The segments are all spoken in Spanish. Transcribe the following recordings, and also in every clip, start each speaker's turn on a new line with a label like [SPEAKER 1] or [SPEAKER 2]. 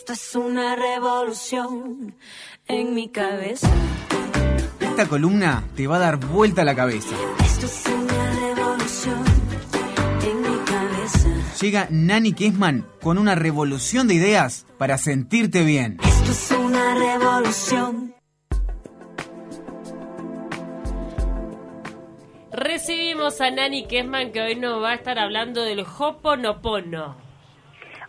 [SPEAKER 1] Esto es una revolución en mi cabeza.
[SPEAKER 2] Esta columna te va a dar vuelta a la cabeza.
[SPEAKER 1] Esto es una revolución en mi cabeza.
[SPEAKER 2] Llega Nani Kessman con una revolución de ideas para sentirte bien.
[SPEAKER 1] Esto es una revolución.
[SPEAKER 3] Recibimos a Nani Kessman que hoy nos va a estar hablando del Hoponopono.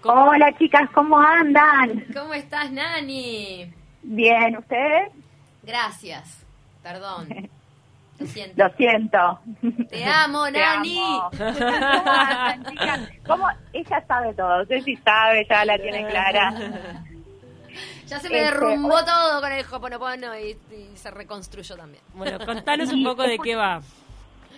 [SPEAKER 4] Hola chicas, ¿cómo andan?
[SPEAKER 5] ¿Cómo estás, Nani?
[SPEAKER 4] Bien, ¿ustedes?
[SPEAKER 5] Gracias. Perdón. Lo siento.
[SPEAKER 4] Lo siento.
[SPEAKER 5] Te amo,
[SPEAKER 4] Te
[SPEAKER 5] Nani.
[SPEAKER 4] amo. ¿Cómo andan, chicas? ¿Cómo? Ella sabe todo, Ceci sabe, ya la tiene clara.
[SPEAKER 5] Ya se me
[SPEAKER 4] Este,
[SPEAKER 5] derrumbó todo con el Hoponopono y, y se reconstruyó también.
[SPEAKER 3] Bueno, contanos un poco de qué va.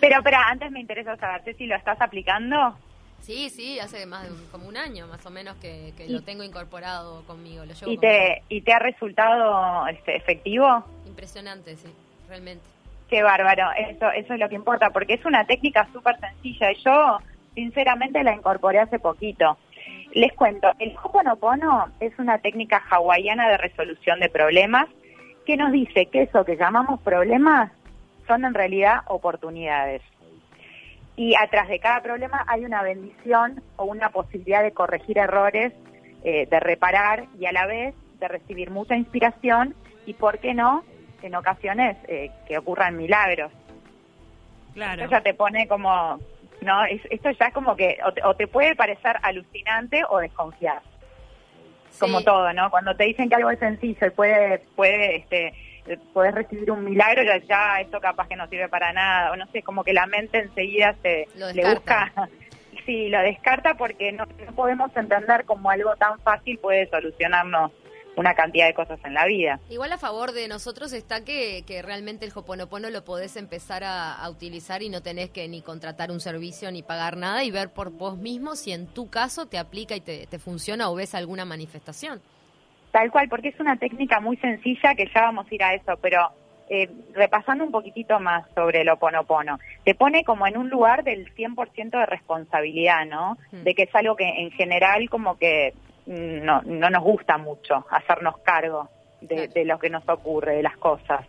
[SPEAKER 4] Pero, pero antes me interesa saber, Ceci, ¿lo estás aplicando?
[SPEAKER 5] Sí, sí, hace más de un- como un año más o menos que, que lo tengo incorporado conmigo. Lo llevo
[SPEAKER 4] ¿Y
[SPEAKER 5] conmigo.
[SPEAKER 4] te, y te ha resultado este, efectivo?
[SPEAKER 5] Impresionante, sí, realmente.
[SPEAKER 4] Qué bárbaro, eso, eso es lo que importa, porque es una técnica súper sencilla y yo sinceramente la incorporé hace poquito. Les cuento, el Hoponopono es una técnica hawaiana de resolución de problemas que nos dice que eso que llamamos problemas son en realidad oportunidades. Y atrás de cada problema hay una bendición o una posibilidad de corregir errores, eh, de reparar y a la vez de recibir mucha inspiración y, ¿por qué no?, en ocasiones eh, que ocurran milagros.
[SPEAKER 3] Claro.
[SPEAKER 4] Esto ya te pone como, no, Es- esto ya es como que o te, o te puede parecer alucinante o desconfiar, como
[SPEAKER 5] Sí.
[SPEAKER 4] todo, ¿no? Cuando te dicen que algo es sencillo y puede, puede, este, eh, puedes recibir un milagro, ya, ya esto capaz que no sirve para nada, o no sé, como que la mente enseguida se le busca, sí, lo descarta porque no, no podemos entender cómo algo tan fácil puede solucionarnos una cantidad de cosas en la vida.
[SPEAKER 5] Igual a favor de nosotros está que, que realmente el Hoponopono lo podés empezar a, a utilizar y no tenés que ni contratar un servicio ni pagar nada y ver por vos mismo si en tu caso te aplica y te, te funciona o ves alguna manifestación.
[SPEAKER 4] Tal cual, porque es una técnica muy sencilla que ya vamos a ir a eso, pero eh, repasando un poquitito más sobre el oponopono, te pone como en un lugar del 100% de responsabilidad, ¿no?
[SPEAKER 5] Mm.
[SPEAKER 4] De que es algo que en general como que mm, no, no nos gusta mucho hacernos cargo de, lo que nos ocurre, de las cosas.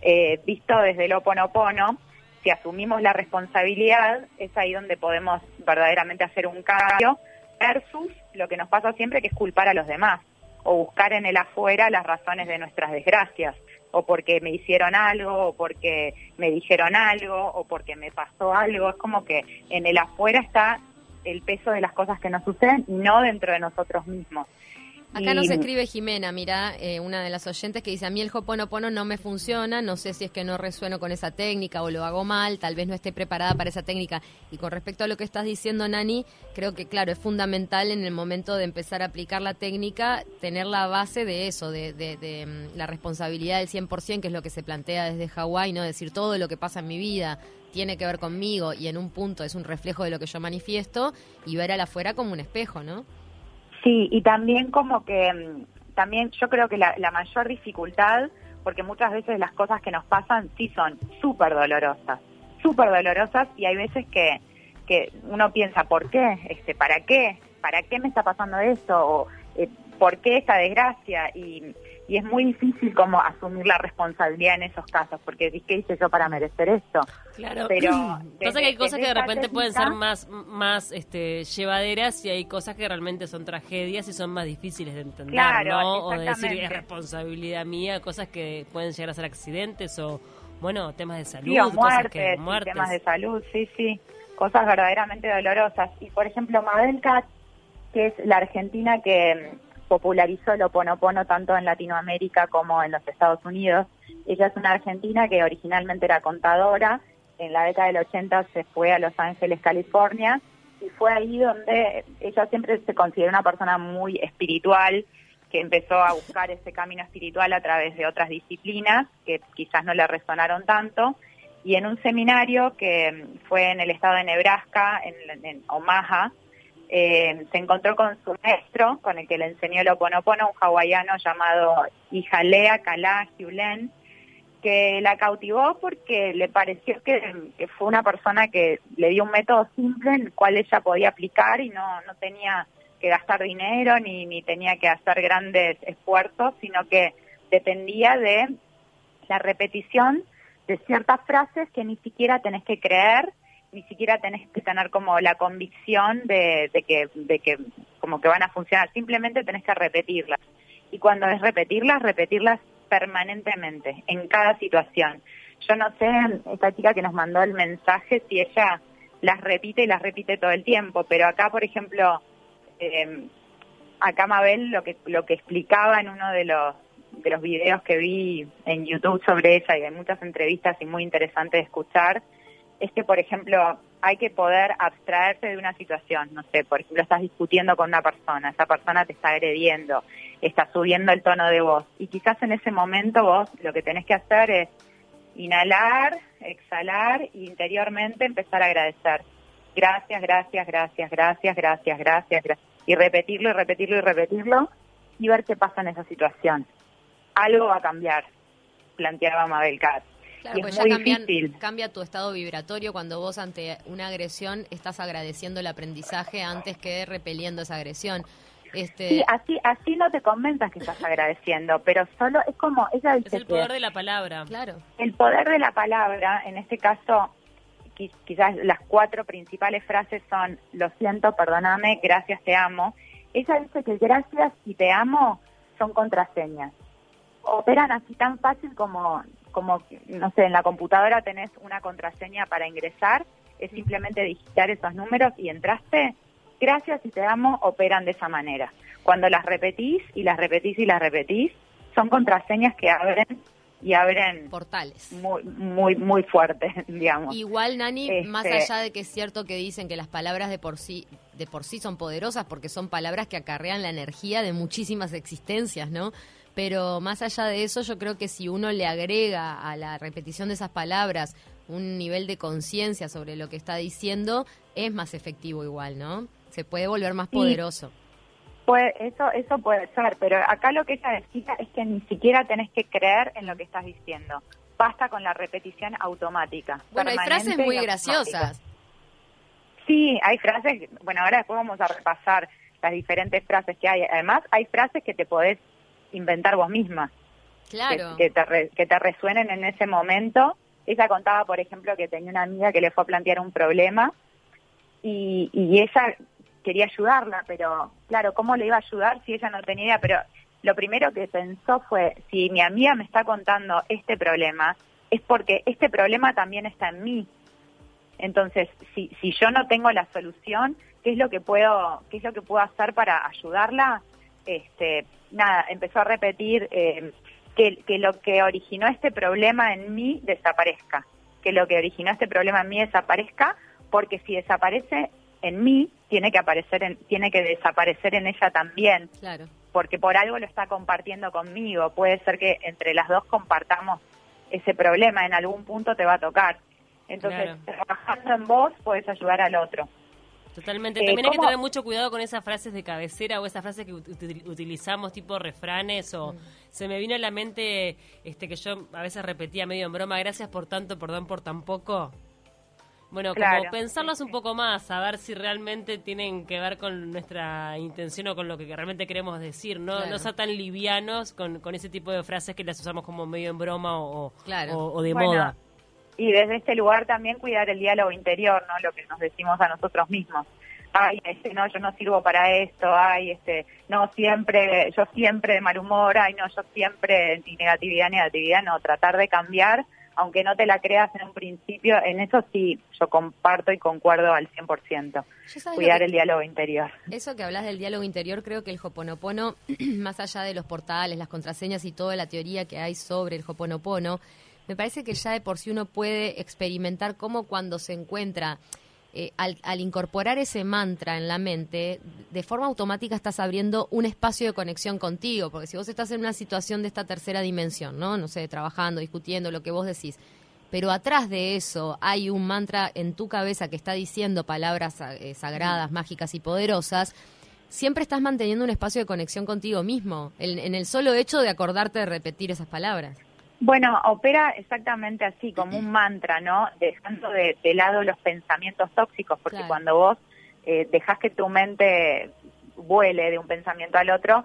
[SPEAKER 4] Eh, visto desde el oponopono, si asumimos la responsabilidad, es ahí donde podemos verdaderamente hacer un cambio versus lo que nos pasa siempre, que es culpar a los demás o buscar en el afuera las razones de nuestras desgracias, o porque me hicieron algo, o porque me dijeron algo, o porque me pasó algo. Es como que en el afuera está el peso de las cosas que nos suceden, no dentro de nosotros mismos.
[SPEAKER 5] Acá
[SPEAKER 4] Y-
[SPEAKER 5] nos escribe Jimena, mira, eh, una de las oyentes que dice, a mí el Hoponopono no me funciona, no sé si es que no resueno con esa técnica o lo hago mal, tal vez no esté preparada para esa técnica. Y con respecto a lo que estás diciendo, Nani, creo que, claro, es fundamental en el momento de empezar a aplicar la técnica, tener la base de eso, de, de- de, mm, la responsabilidad del 100%, que es lo que se plantea desde Hawái, ¿no? Decir, todo lo que pasa en mi vida tiene que ver conmigo y en un punto es un reflejo de lo que yo manifiesto y ver al afuera como un espejo, ¿no?
[SPEAKER 4] Sí, y también como que, mm, también yo creo que la, la mayor dificultad, porque muchas veces las cosas que nos pasan sí son súper dolorosas, súper dolorosas, y hay veces que, que uno piensa, ¿por qué? Este, ¿Para qué? ¿Para qué me está pasando esto? O, eh, ¿Por qué esta desgracia? Y, y es muy difícil como asumir la responsabilidad en esos casos, porque ¿qué hice yo para merecer esto?
[SPEAKER 3] Claro.
[SPEAKER 4] Pero
[SPEAKER 3] Pasa
[SPEAKER 4] desde-
[SPEAKER 3] que hay cosas que de repente pueden ser más, más este, llevaderas y hay cosas que realmente son tragedias y son más difíciles de entender,
[SPEAKER 4] Claro,
[SPEAKER 3] ¿no? O de decir, es responsabilidad mía, cosas que pueden llegar a ser accidentes o, bueno, temas de salud,
[SPEAKER 4] Sí, o
[SPEAKER 3] cosas
[SPEAKER 4] muertes,
[SPEAKER 3] que,
[SPEAKER 4] y
[SPEAKER 3] muertes.
[SPEAKER 4] temas de salud, sí, sí, cosas verdaderamente dolorosas. Y por ejemplo, Mabel Katz, que es la argentina que popularizó el oponopono tanto en Latinoamérica como en los Estados Unidos, ella es una argentina que originalmente era contadora, en la década del 80 se fue a Los Ángeles, California, y fue ahí donde ella siempre se considera una persona muy espiritual, que empezó a buscar ese camino espiritual a través de otras disciplinas que quizás no le resonaron tanto. Y en un seminario que fue en el estado de Nebraska, en Omaha, eh, se encontró con su maestro, con el que le enseñó el Oponopono, un hawaiano llamado Ijalea Kala Hyulen, que la cautivó porque le pareció que, que fue una persona que le dio un método simple en el cual ella podía aplicar y no, no tenía que gastar dinero ni, ni tenía que hacer grandes esfuerzos, sino que dependía de la repetición de ciertas frases que ni siquiera tenés que creer, ni siquiera tenés que tener como la convicción de, de que, de que como que van a funcionar, simplemente tenés que repetirlas. Y cuando es repetirlas, repetirlas permanentemente, en cada situación. Yo no sé, esta chica que nos mandó el mensaje, si ella las repite y las repite todo el tiempo, pero acá, por ejemplo, eh, acá Mabel lo que, lo que explicaba en uno de los, de los videos que vi en YouTube sobre ella y hay muchas entrevistas y muy interesante de escuchar, es que, por ejemplo, hay que poder abstraerse de una situación. No sé, por ejemplo, estás discutiendo con una persona, esa persona te está agrediendo, está subiendo el tono de voz. Y quizás en ese momento vos lo que tenés que hacer es inhalar, exhalar e interiormente empezar a agradecer. Gracias, gracias, gracias, gracias, gracias, gracias, gracias. Y repetirlo y repetirlo y repetirlo y ver qué pasa en esa situación. Algo va a cambiar, planteaba Mabel Katz.
[SPEAKER 5] Claro,
[SPEAKER 4] Y
[SPEAKER 5] pues
[SPEAKER 4] es
[SPEAKER 5] ya cambian-
[SPEAKER 4] difícil.
[SPEAKER 5] cambia tu estado vibratorio cuando vos ante una agresión estás agradeciendo el aprendizaje antes que repeliendo esa agresión. Este,
[SPEAKER 4] Sí, así, así no te convenzas que estás agradeciendo, pero solo es como, ella
[SPEAKER 3] Es
[SPEAKER 4] dice
[SPEAKER 3] el
[SPEAKER 4] que
[SPEAKER 3] poder de la palabra.
[SPEAKER 5] claro.
[SPEAKER 4] el poder de la palabra, en este caso, qui- quizás las cuatro principales frases son lo siento, perdóname, gracias, te amo. Ella dice que gracias y te amo son contraseñas. Operan así tan fácil como, como, no sé, en la computadora tenés una contraseña para ingresar, es simplemente digitar esos números y entraste. Gracias y te amo operan de esa manera. Cuando las repetís y las repetís y las repetís, son contraseñas que abren y abren
[SPEAKER 5] Portales.
[SPEAKER 4] muy, muy, muy fuerte, digamos.
[SPEAKER 5] Igual, Nani,
[SPEAKER 4] Este-
[SPEAKER 5] más allá de que es cierto que dicen que las palabras de por sí de por sí son poderosas porque son palabras que acarrean la energía de muchísimas existencias, ¿no? Pero más allá de eso, yo creo que si uno le agrega a la repetición de esas palabras un nivel de conciencia sobre lo que está diciendo, es más efectivo igual, ¿no? Se puede volver más
[SPEAKER 4] Sí.
[SPEAKER 5] poderoso.
[SPEAKER 4] Puede- eso, eso puede ser, pero acá lo que ella decía es que ni siquiera tenés que creer en lo que estás diciendo. Basta con la repetición automática.
[SPEAKER 5] Bueno, hay frases muy graciosas.
[SPEAKER 4] Sí, hay frases, bueno, ahora después vamos a repasar las diferentes frases que hay. Además, hay frases que te podés inventar vos misma.
[SPEAKER 5] Claro.
[SPEAKER 4] que, que te re- que te resuenen en ese momento. Ella contaba, por ejemplo, que tenía una amiga que le fue a plantear un problema y, y ella quería ayudarla, pero claro, ¿cómo le iba a ayudar si ella no tenía idea? Pero lo primero que pensó fue, si mi amiga me está contando este problema, es porque este problema también está en mí. Entonces, si, si yo no tengo la solución, ¿qué es lo que puedo, qué es lo que puedo hacer para ayudarla? Este, nada, empezó a repetir eh, que, que lo que originó este problema en mí desaparezca, que lo que originó este problema en mí desaparezca, porque si desaparece en mí, tiene que aparecer, en, tiene que desaparecer en ella también,
[SPEAKER 5] Claro.
[SPEAKER 4] porque por algo lo está compartiendo conmigo. Puede ser que entre las dos compartamos ese problema, en algún punto te va a tocar. Entonces,
[SPEAKER 3] Claro.
[SPEAKER 4] trabajando en vos, puedes ayudar al otro.
[SPEAKER 3] Totalmente.
[SPEAKER 4] Eh,
[SPEAKER 3] También hay que
[SPEAKER 4] ¿cómo-
[SPEAKER 3] tener mucho cuidado con esas frases de cabecera o esas frases que ut- util- utilizamos tipo refranes o se me vino a la mente este que yo a veces repetía medio en broma, gracias por tanto, perdón por tan poco. Bueno,
[SPEAKER 4] Claro,
[SPEAKER 3] como pensarlas un poco más, a ver si realmente tienen que ver con nuestra intención o con lo que realmente queremos decir, no,
[SPEAKER 5] Claro.
[SPEAKER 3] no ser tan livianos con, con ese tipo de frases que las usamos como medio en broma o,
[SPEAKER 5] Claro.
[SPEAKER 3] o, o de
[SPEAKER 4] Bueno,
[SPEAKER 3] moda.
[SPEAKER 4] Y desde este lugar también cuidar el diálogo interior, ¿no? Lo que nos decimos a nosotros mismos. Ay, este, no, yo no sirvo para esto, ay, este, no, siempre, yo siempre de mal humor, ay, no, yo siempre, ni negatividad, negatividad, no, tratar de cambiar, aunque no te la creas en un principio, en eso sí, yo comparto y concuerdo al 100%.
[SPEAKER 5] Yo sabes lo
[SPEAKER 4] Cuidar
[SPEAKER 5] que-
[SPEAKER 4] el diálogo interior.
[SPEAKER 5] Eso que hablas del diálogo interior, creo que el Hoponopono, más allá de los portales, las contraseñas y toda la teoría que hay sobre el Hoponopono, me parece que ya de por sí uno puede experimentar cómo cuando se encuentra, eh, al, incorporar ese mantra en la mente, de forma automática estás abriendo un espacio de conexión contigo, porque si vos estás en una situación de esta tercera dimensión, ¿no? No sé, trabajando, discutiendo, lo que vos decís, pero atrás de eso hay un mantra en tu cabeza que está diciendo palabras eh, sagradas, mágicas y poderosas, siempre estás manteniendo un espacio de conexión contigo mismo, en el solo hecho de acordarte de repetir esas palabras.
[SPEAKER 4] Bueno, opera exactamente así, como un mantra, ¿no? Dejando de, de lado los pensamientos tóxicos, porque
[SPEAKER 5] Claro.
[SPEAKER 4] cuando vos eh, dejas que tu mente vuele de un pensamiento al otro,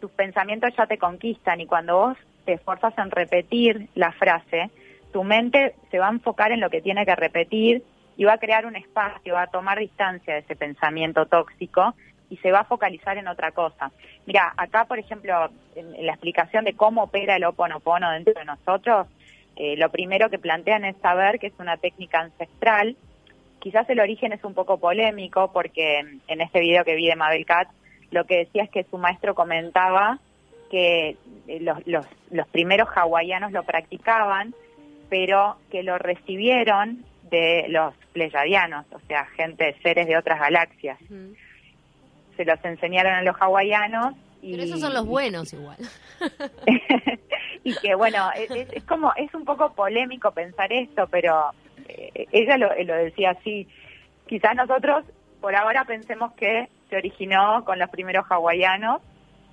[SPEAKER 4] tus pensamientos ya te conquistan y cuando vos te esforzas en repetir la frase, tu mente se va a enfocar en lo que tiene que repetir y va a crear un espacio, va a tomar distancia de ese pensamiento tóxico y se va a focalizar en otra cosa. Mira, acá, por ejemplo, en la explicación de cómo opera el oponopono dentro de nosotros, eh, lo primero que plantean es saber que es una técnica ancestral. Quizás el origen es un poco polémico porque en este video que vi de Mabel Katz, lo que decía es que su maestro comentaba que eh, los, los, los primeros hawaianos lo practicaban, pero que lo recibieron de los pleyadianos, o sea, gente, seres de otras galaxias. Se los enseñaron a los hawaianos. Y,
[SPEAKER 5] Pero esos son los buenos igual.
[SPEAKER 4] y que bueno, es, es, como, es un poco polémico pensar esto, pero eh, ella lo, lo decía así. Quizás nosotros por ahora pensemos que se originó con los primeros hawaianos,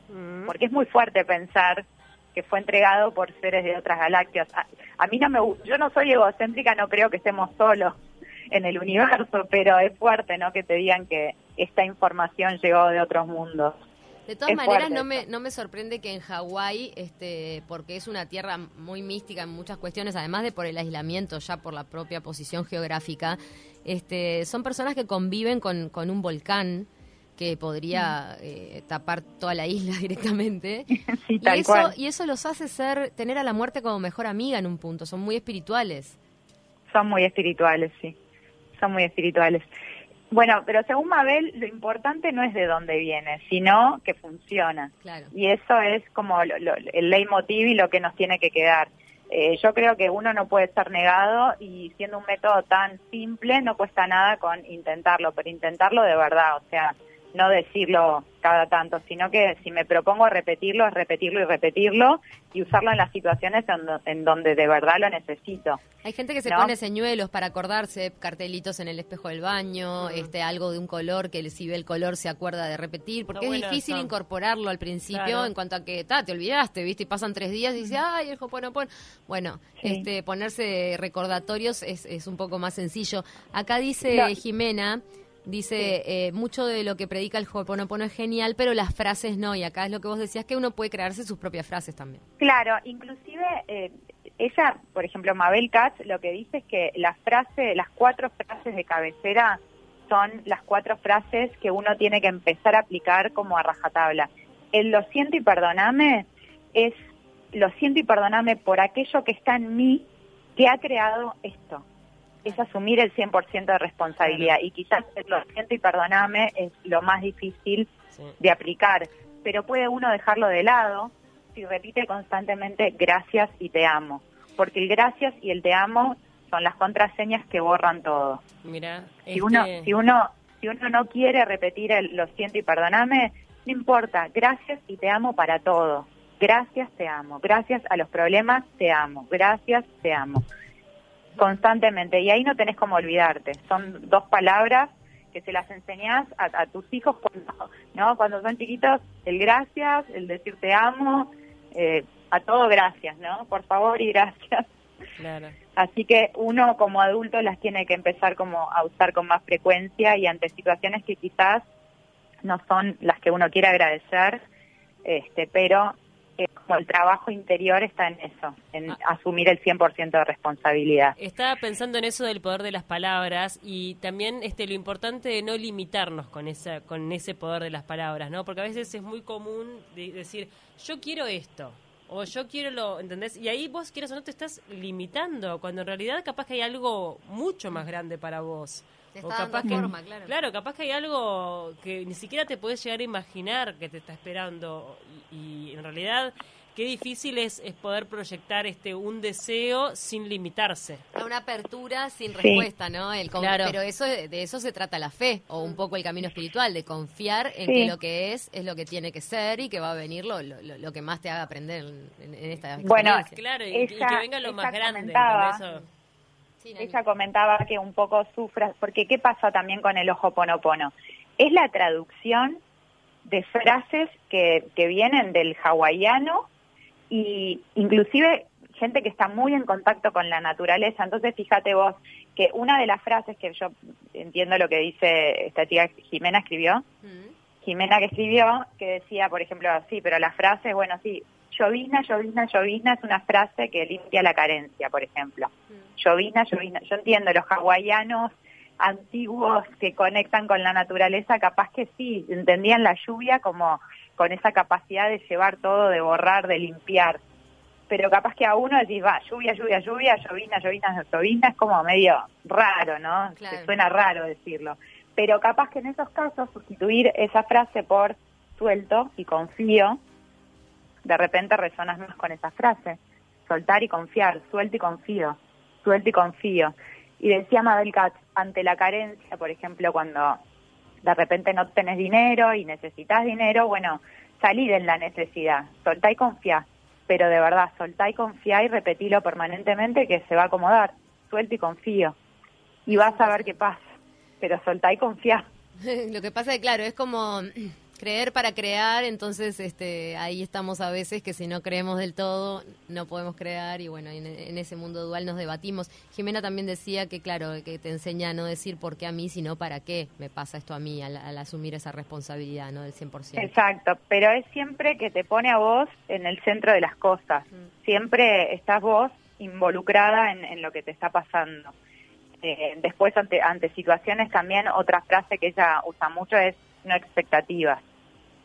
[SPEAKER 4] mm. porque es muy fuerte pensar que fue entregado por seres de otras galaxias. A, a, mí no me, yo no soy egocéntrica, no creo que estemos solos en el universo, pero es fuerte, ¿no? Que te digan que esta información llegó de otros mundos.
[SPEAKER 5] De todas es maneras, no me, no me sorprende que en Hawái, este, porque es una tierra muy mística en muchas cuestiones, además de por el aislamiento, ya por la propia posición geográfica, este, son personas que conviven con, con un volcán que podría eh, tapar toda la isla directamente.
[SPEAKER 4] Sí,
[SPEAKER 5] y, eso,
[SPEAKER 4] cual.
[SPEAKER 5] y eso los hace ser, tener a la muerte como mejor amiga en un punto, son muy espirituales.
[SPEAKER 4] Son muy espirituales, sí, son muy espirituales. Bueno, pero según Mabel, lo importante no es de dónde viene, sino que funciona.
[SPEAKER 5] Claro.
[SPEAKER 4] Y eso es como lo, lo, el leitmotiv y lo que nos tiene que quedar. Eh, yo creo que uno no puede ser negado y siendo un método tan simple no cuesta nada con intentarlo, pero intentarlo de verdad, o sea, no decirlo cada tanto, sino que si me propongo repetirlo, es repetirlo y repetirlo y usarlo en las situaciones en, do, en donde de verdad lo necesito.
[SPEAKER 5] Hay gente que se
[SPEAKER 4] ¿no?
[SPEAKER 5] pone señuelos para acordarse, cartelitos en el espejo del baño,
[SPEAKER 3] Mm.
[SPEAKER 5] este algo de un color que si ve el color se acuerda de repetir, porque
[SPEAKER 3] Está
[SPEAKER 5] es
[SPEAKER 3] bueno
[SPEAKER 5] difícil
[SPEAKER 3] eso.
[SPEAKER 5] incorporarlo al principio
[SPEAKER 3] Claro.
[SPEAKER 5] en cuanto a que ta, te olvidaste, ¿viste? Y pasan tres días y dices, ay, el Hoponopono. Bueno,
[SPEAKER 4] Sí.
[SPEAKER 5] este ponerse recordatorios es, es un poco más sencillo. Acá dice Jimena, dice, eh, mucho de lo que predica el Hoponopono es genial, pero las frases no, y acá es lo que vos decías, que uno puede crearse sus propias frases también.
[SPEAKER 4] Claro, inclusive eh, ella, por ejemplo, Mabel Katz, lo que dice es que la frase, las cuatro frases de cabecera son las cuatro frases que uno tiene que empezar a aplicar como a rajatabla. El lo siento y perdoname es lo siento y perdoname por aquello que está en mí que ha creado esto. Es asumir el 100% de responsabilidad y quizás el lo siento y perdoname es lo más difícil
[SPEAKER 3] Sí.
[SPEAKER 4] de aplicar, pero puede uno dejarlo de lado si repite constantemente gracias y te amo, porque el gracias y el te amo son las contraseñas que borran todo.
[SPEAKER 3] Mira,
[SPEAKER 4] Si uno
[SPEAKER 3] este,
[SPEAKER 4] si uno si uno no quiere repetir el lo siento y perdoname, no importa, gracias y te amo para todo. Gracias, te amo. Gracias a los problemas, te amo. Gracias, te amo. Constantemente. Y ahí no tenés como olvidarte. Son dos palabras que se las enseñás a, a tus hijos cuando, ¿no? cuando son chiquitos. El gracias, el decir te amo, eh, a todo gracias, ¿no? Por favor y gracias.
[SPEAKER 3] claro.
[SPEAKER 4] Así que uno como adulto las tiene que empezar como a usar con más frecuencia y ante situaciones que quizás no son las que uno quiere agradecer, este, pero como el trabajo interior está en eso, en
[SPEAKER 3] Ah.
[SPEAKER 4] asumir el 100% de responsabilidad.
[SPEAKER 3] Estaba pensando en eso del poder de las palabras y también este lo importante de no limitarnos con esa con ese poder de las palabras, ¿no? Porque a veces es muy común de- decir, yo quiero esto o yo quiero lo, ¿entendés? Y ahí vos quieras o no te estás limitando, cuando en realidad capaz que hay algo mucho más grande para vos.
[SPEAKER 5] Te
[SPEAKER 3] O
[SPEAKER 5] está dando
[SPEAKER 3] capaz que,
[SPEAKER 5] forma, claro.
[SPEAKER 3] capaz que hay algo que ni siquiera te puedes llegar a imaginar que te está esperando y, y en realidad qué difícil es, es poder proyectar este un deseo sin limitarse.
[SPEAKER 5] A Una apertura sin
[SPEAKER 4] Sí.
[SPEAKER 5] respuesta, ¿no? El con-
[SPEAKER 3] Claro.
[SPEAKER 5] Pero eso de eso se trata la fe, o un poco el camino espiritual, de confiar en
[SPEAKER 4] Sí.
[SPEAKER 5] que lo que es es lo que tiene que ser y que va a venir lo, lo, lo que más te haga aprender en, en esta
[SPEAKER 4] Bueno,
[SPEAKER 5] experiencia.
[SPEAKER 3] Claro, y, y
[SPEAKER 4] Ella-
[SPEAKER 3] que venga lo más grande. Eso-
[SPEAKER 5] Sí.
[SPEAKER 4] Ella comentaba que un poco sufra, porque ¿qué pasa también con el ojo ponopono? Es la traducción de frases que, que vienen del hawaiano y inclusive gente que está muy en contacto con la naturaleza. Entonces, fíjate vos que una de las frases que yo entiendo lo que dice esta chica Jimena escribió,
[SPEAKER 5] Mm.
[SPEAKER 4] Jimena que escribió, que decía, por ejemplo, sí, pero la frase, bueno, sí, llovizna, llovizna, llovizna es una frase que limpia la carencia, por ejemplo. Llovizna, llovizna. Yo entiendo, los hawaianos antiguos que conectan con la naturaleza, capaz que sí, entendían la lluvia como con esa capacidad de llevar todo, de borrar, de limpiar. Pero capaz que a uno decís, va, lluvia, lluvia, lluvia, llovizna, llovizna, llovizna, es como medio raro, ¿no?
[SPEAKER 5] Claro.
[SPEAKER 4] Te suena raro decirlo. Pero capaz que en esos casos sustituir esa frase por suelto y confío, de repente resonas más con esa frase. Soltar y confiar, suelto y confío, suelto y confío. Y decía Mabel Katz, ante la carencia, por ejemplo, cuando de repente no tenés dinero y necesitas dinero, bueno, salir en la necesidad, soltá y confía, pero de verdad, soltá y confía y repetilo permanentemente que se va a acomodar, suelto y confío. Y vas a ver qué pasa, pero soltá y confía.
[SPEAKER 5] Lo que pasa es claro, es como creer para crear, entonces este, ahí estamos a veces que si no creemos del todo no podemos crear y bueno, en, en ese mundo dual nos debatimos. Jimena también decía que, claro, que te enseña a no decir por qué a mí, sino para qué me pasa esto a mí al, al asumir esa responsabilidad, ¿no? Del 100%.
[SPEAKER 4] Exacto, pero es siempre que te pone a vos en el centro de las cosas. Siempre estás vos involucrada en, en lo que te está pasando. Eh, después, ante, ante situaciones, también otra frase que ella usa mucho es no expectativas,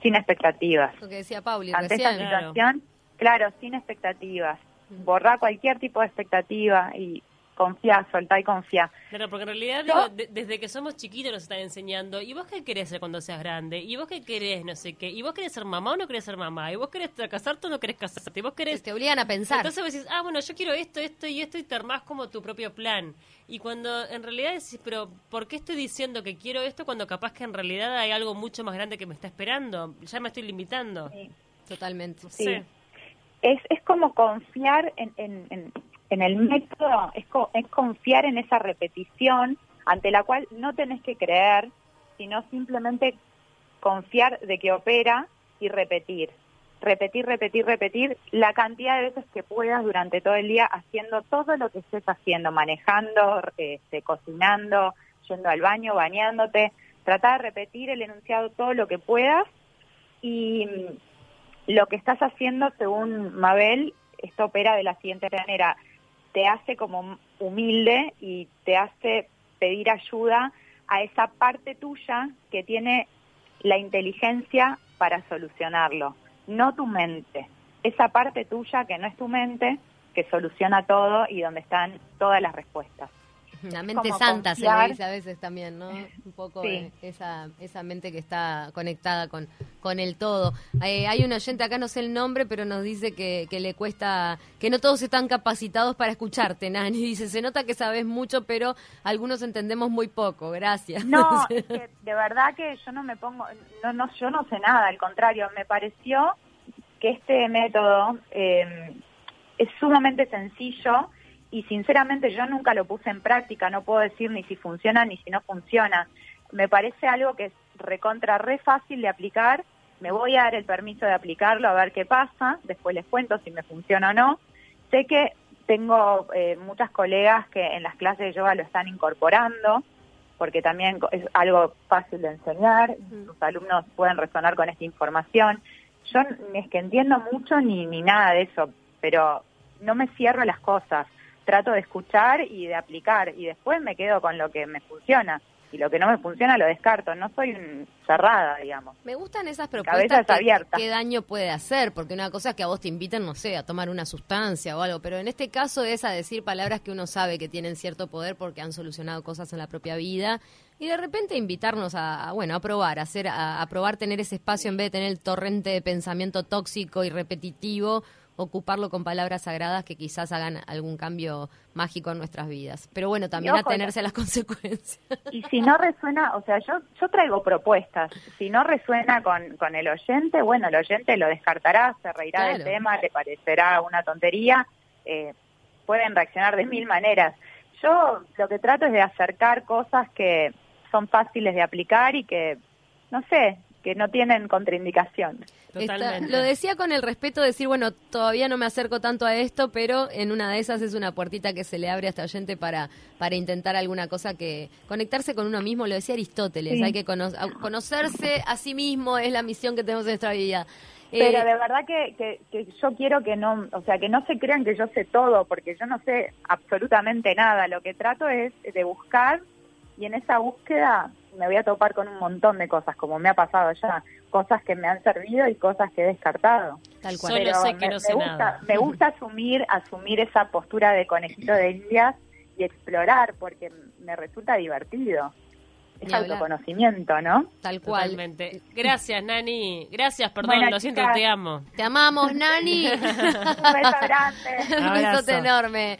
[SPEAKER 4] sin expectativas.
[SPEAKER 5] Lo que decía Pauli
[SPEAKER 4] Ante
[SPEAKER 5] recién.
[SPEAKER 4] esta situación, claro, sin expectativas. Borrar cualquier tipo de expectativa y confía, soltá y confía.
[SPEAKER 3] Claro, porque en realidad
[SPEAKER 4] Yo-
[SPEAKER 3] digo, de- desde que somos chiquitos nos están enseñando, ¿y vos qué querés ser cuando seas grande? ¿Y vos qué querés no sé qué? ¿Y vos querés ser mamá o no querés ser mamá? ¿Y vos querés casarte o no querés casarte? ¿Y vos querés...
[SPEAKER 5] Te obligan a pensar.
[SPEAKER 3] Entonces vos decís, ah, bueno, yo quiero esto, esto y esto y te armás como tu propio plan. Y cuando en realidad decís, pero ¿por qué estoy diciendo que quiero esto cuando capaz que en realidad hay algo mucho más grande que me está esperando? Ya me estoy limitando.
[SPEAKER 4] Sí.
[SPEAKER 5] Totalmente.
[SPEAKER 4] Sí. Es, es como confiar en, en, en, en el método, es, co- es confiar en esa repetición ante la cual no tenés que creer, sino simplemente confiar de que opera y repetir. Repetir, repetir, repetir la cantidad de veces que puedas durante todo el día haciendo todo lo que estés haciendo, manejando, este, cocinando, yendo al baño, bañándote. Trata de repetir el enunciado todo lo que puedas y lo que estás haciendo, según Mabel, esto opera de la siguiente manera. Te hace como humilde y te hace pedir ayuda a esa parte tuya que tiene la inteligencia para solucionarlo, no tu mente. Esa parte tuya que no es tu mente, que soluciona todo y donde están todas las respuestas.
[SPEAKER 5] La mente
[SPEAKER 4] como
[SPEAKER 5] santa se le dice a veces también, ¿no? Un poco
[SPEAKER 4] Sí.
[SPEAKER 5] eh, esa, esa mente que está conectada con, con el todo. Eh, hay un oyente acá, no sé el nombre, pero nos dice que, que le cuesta, que no todos están capacitados para escucharte, Nani. Dice, se nota que sabes mucho, pero algunos entendemos muy poco. Gracias.
[SPEAKER 4] No, es que de verdad que yo no me pongo, no, no, yo no sé nada, al contrario, me pareció que este método eh, es sumamente sencillo y sinceramente yo nunca lo puse en práctica, no puedo decir ni si funciona ni si no funciona. Me parece algo que es recontra re fácil de aplicar, me voy a dar el permiso de aplicarlo a ver qué pasa, después les cuento si me funciona o no. Sé que tengo eh, muchas colegas que en las clases de yoga lo están incorporando, porque también es algo fácil de enseñar, sus alumnos pueden resonar con esta información. Yo ni es que entiendo mucho ni, ni nada de eso, pero no me cierro las cosas, trato de escuchar y de aplicar, y después me quedo con lo que me funciona, y lo que no me funciona lo descarto, no soy un- cerrada, digamos.
[SPEAKER 5] Me gustan esas propuestas que,
[SPEAKER 4] abierta.
[SPEAKER 5] qué daño puede hacer, porque una cosa es que a vos te inviten, no sé, a tomar una sustancia o algo, pero en este caso es a decir palabras que uno sabe que tienen cierto poder porque han solucionado cosas en la propia vida y de repente invitarnos a, a, bueno, a probar, a hacer, a, a probar tener ese espacio en vez de tener el torrente de pensamiento tóxico y repetitivo, ocuparlo con palabras sagradas que quizás hagan algún cambio mágico en nuestras vidas. Pero bueno, también
[SPEAKER 4] ojo,
[SPEAKER 5] atenerse a las consecuencias.
[SPEAKER 4] Y si no resuena, o sea, yo, yo traigo propuestas. Si no resuena con, con el oyente, bueno, el oyente lo descartará, se reirá del tema, le parecerá una tontería. eh, pueden reaccionar de mil maneras. Yo lo que trato es de acercar cosas que son fáciles de aplicar y que, no sé, que no tienen contraindicación.
[SPEAKER 5] Está-
[SPEAKER 3] Totalmente.
[SPEAKER 5] lo decía con el respeto de decir, bueno, todavía no me acerco tanto a esto, pero en una de esas es una puertita que se le abre a esta oyente para, para intentar alguna cosa que conectarse con uno mismo. Lo decía Aristóteles,
[SPEAKER 4] Sí.
[SPEAKER 5] hay que cono- conocerse a sí mismo es la misión que tenemos en nuestra vida. Eh,
[SPEAKER 4] Pero de verdad que, que, que yo quiero que no, o sea, que no se crean que yo sé todo, porque yo no sé absolutamente nada. Lo que trato es de buscar y en esa búsqueda me voy a topar con un montón de cosas, como me ha pasado ya, cosas que me han servido y cosas que he descartado.
[SPEAKER 5] tal cual.
[SPEAKER 3] Solo
[SPEAKER 4] Pero
[SPEAKER 3] sé que
[SPEAKER 4] me,
[SPEAKER 3] no sé
[SPEAKER 4] me gusta,
[SPEAKER 3] nada.
[SPEAKER 4] me gusta asumir, asumir esa postura de conejito de indias y explorar, porque me resulta divertido. Es autoconocimiento, ¿no?
[SPEAKER 5] Tal cual.
[SPEAKER 3] Totalmente. Gracias, Nani. Gracias, perdón,
[SPEAKER 4] Bueno,
[SPEAKER 3] lo siento,
[SPEAKER 4] chicas.
[SPEAKER 3] te amo.
[SPEAKER 5] Te amamos, Nani.
[SPEAKER 4] Un beso grande.
[SPEAKER 5] Un enorme.